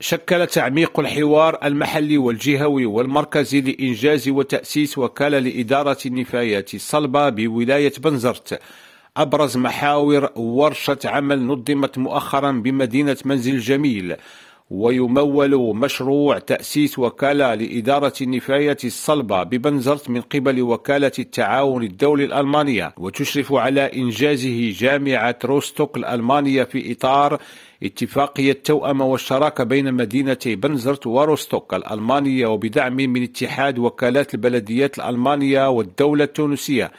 شكل تعميق الحوار المحلي والجهوي والمركزي لإنجاز وتأسيس وكالة لإدارة النفايات الصلبة بولاية بنزرت. أبرز محاور ورشة عمل نظمت مؤخرا بمدينة منزل الجميل ويمول مشروع تأسيس وكالة لإدارة النفايات الصلبة ببنزرت من قبل وكالة التعاون الدولي الألمانية وتشرف على إنجازه جامعة روستوك الألمانية في إطار اتفاقية التوأمة والشراكة بين مدينتي بنزرت وروستوك الألمانية وبدعم من اتحاد وكالات البلديات الألمانية والدولة التونسية.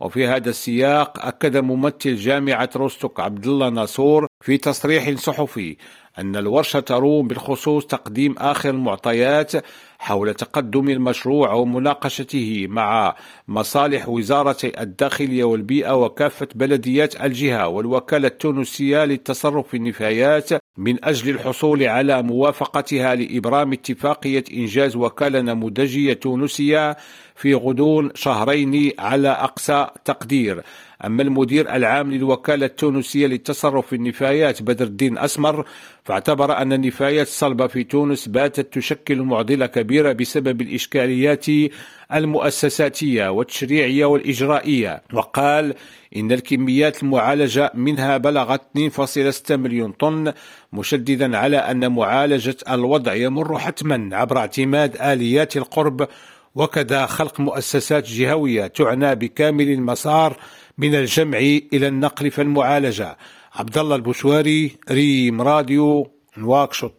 وفي هذا السياق أكد ممثل جامعة روستوك عبد الله ناصور في تصريح صحفي أن الورشة تروم بالخصوص تقديم آخر المعطيات حول تقدم المشروع ومناقشته مع مصالح وزارتي الداخلية والبيئة وكافة بلديات الجهة والوكالة التونسية للتصرف في النفايات من أجل الحصول على موافقتها لإبرام اتفاقية إنجاز وكالة نموذجية تونسية في غضون شهرين على أقصى تقدير. أما المدير العام للوكالة التونسية للتصرف في النفايات بدر الدين أسمر فاعتبر أن النفايات الصلبة في تونس باتت تشكل معضلة كبيرة بسبب الإشكاليات المؤسساتية والتشريعية والإجرائية. وقال إن الكميات المعالجة منها بلغت 2.6 مليون طن مشددا على أن معالجة الوضع يمر حتما عبر اعتماد آليات القرب وكذا خلق مؤسسات جهوية تعنى بكامل المسار من الجمع إلى النقل في المعالجة. عبد الله البشواري ريم راديو نواكشوط.